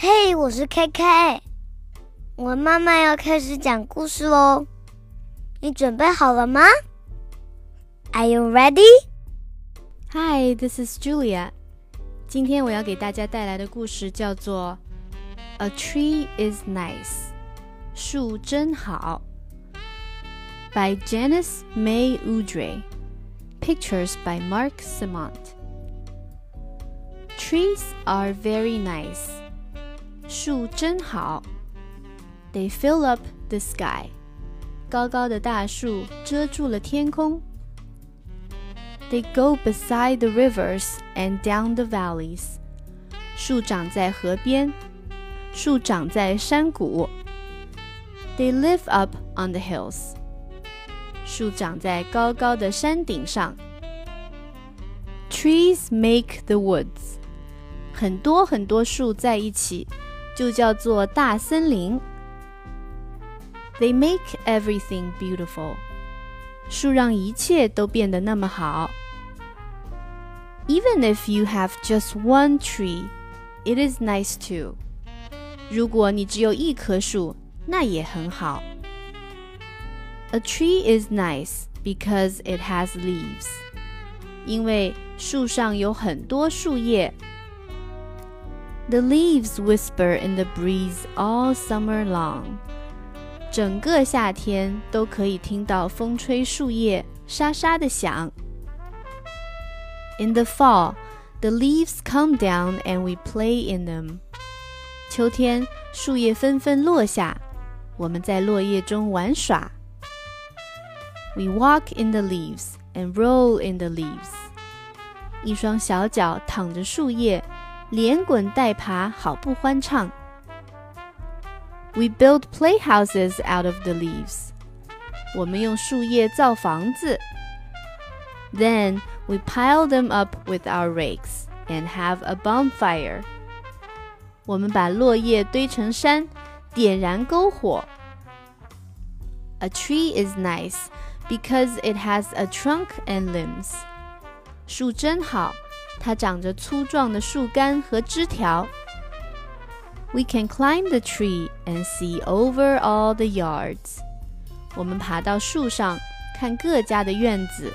嘿、hey,，我是 KK，我慢慢要开始讲故事喽，你准备好了吗？Are you ready? Hi, this is Julia。今天我要给大家带来的故事叫做《A Tree Is Nice》，树真好，by Janice May Udry。Pictures by Marc Simont. Trees are very nice. 树真好。They fill up the sky. 高高的大树遮住了天空。They go beside the rivers and down the valleys. 树长在河边，树长在山谷。They live up on the hills. 树长在高高的山顶上。Trees make the woods. 很多很多树在一起。 就叫做大森林。They make everything beautiful。树让一切都变得那么好。Even if you have just one tree, it is nice too。如果你只有一棵树，那也很好。A tree is nice because it has leaves。因为树上有很多树叶。 The leaves whisper in the breeze all summer long。整个夏天都可以听到风吹树叶沙沙的响。In the fall, the leaves come down and we play in them。秋天，树叶纷纷落下，我们在落叶中玩耍。We walk in the leaves and roll in the leaves。一双小脚躺着树叶。 连滚带爬，好不欢畅。We build playhouses out of the leaves。我们用树叶造房子。Then we pile them up with our rakes and have a bonfire。我们把落叶堆成山，点燃篝火。A tree is nice because it has a trunk and limbs。树真好。 它长着粗壮的树干和枝条。We can climb the tree and see over all the yards。我们爬到树上，看各家的院子。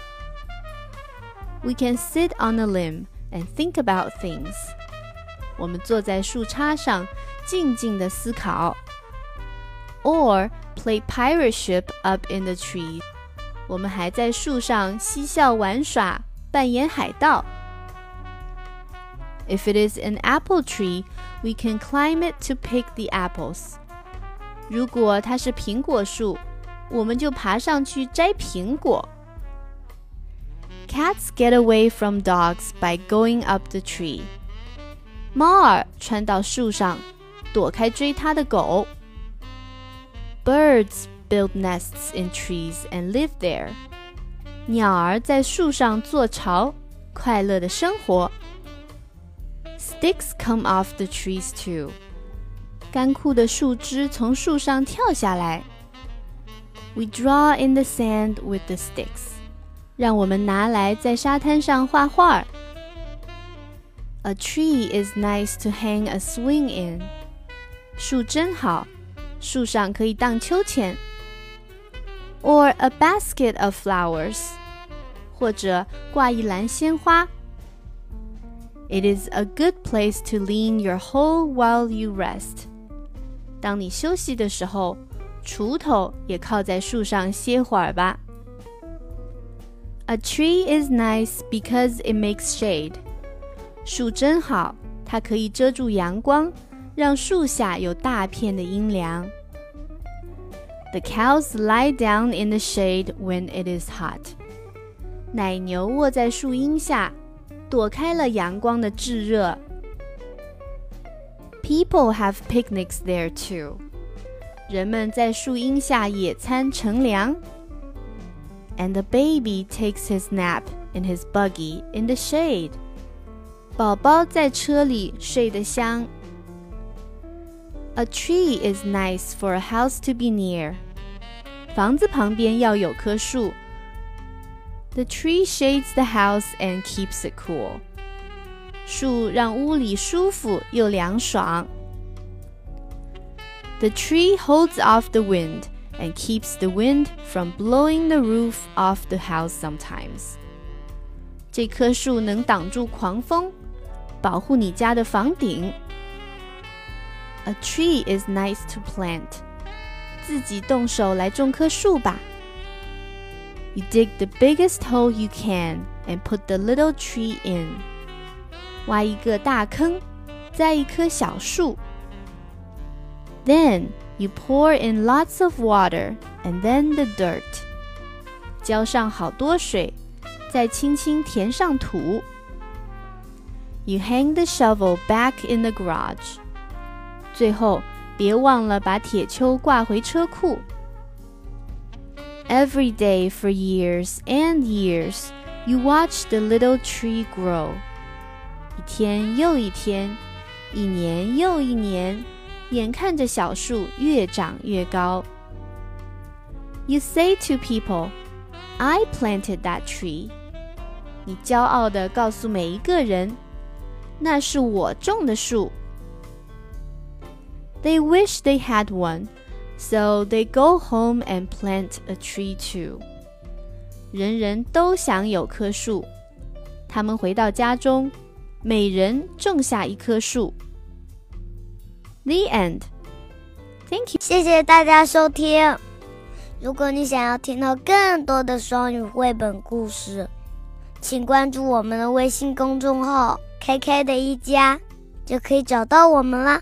We can sit on a limb and think about things。我们坐在树杈上，静静地思考。Or play pirate ship up in the tree。我们还在树上嬉笑玩耍，扮演海盗。 If it is an apple tree, we can climb it to pick the apples. 如果它是苹果树，我们就爬上去摘苹果。Cats get away from dogs by going up the tree. 猫儿窜到树上，躲开追它的狗。Birds build nests in trees and live there. 鸟儿在树上做巢，快乐的生活。 Sticks come off the trees too. 干枯的树枝从树上跳下来。We draw in the sand with the sticks. 让我们拿来在沙滩上画画。A tree is nice to hang a swing in. 树真好，树上可以荡秋千。Or a basket of flowers. 或者挂一篮鲜花。 it is a good place to lean your hoe while you rest. 当你休息的时候，锄头也靠在树上歇会儿吧。A tree is nice because it makes shade. 树真好，它可以遮住阳光，让树下有大片的阴凉。The cows lie down in the shade when it is hot. 奶牛卧在树荫下。 躲开了阳光的炙热。People have picnics there too。人们在树荫下野餐乘凉。And the baby takes his nap in his buggy in the shade。宝宝在车里睡得香。A tree is nice for a house to be near。房子旁边要有棵树。 the tree shades the house and keeps it cool. 树让屋里舒服又凉爽。 The tree holds off the wind and keeps the wind from blowing the roof off the house sometimes. 这棵树能挡住狂风，保护你家的房顶。A tree is nice to plant. 自己动手来种棵树吧。 You dig the biggest hole you can and put the little tree in. 挖一个大坑，栽一棵小树。Then you pour in lots of water and then the dirt. 浇上好多水，再轻轻填上土。You hang the shovel back in the garage. 最后，别忘了把铁锹挂回车库。 Every day for years and years, you watch the little tree grow. 一天又一天，一年又一年，眼看着小树越长越高。You say to people, "I planted that tree." 你骄傲地告诉每一个人，那是我种的树。They wish they had one, So they go home and plant a tree too. 人人都想有棵树，他们回到家中，每人种下一棵树。The end. Thank you. 谢谢大家收听。如果你想要听到更多的双语绘本故事，请关注我们的微信公众号 “KK 的一家”，就可以找到我们啦。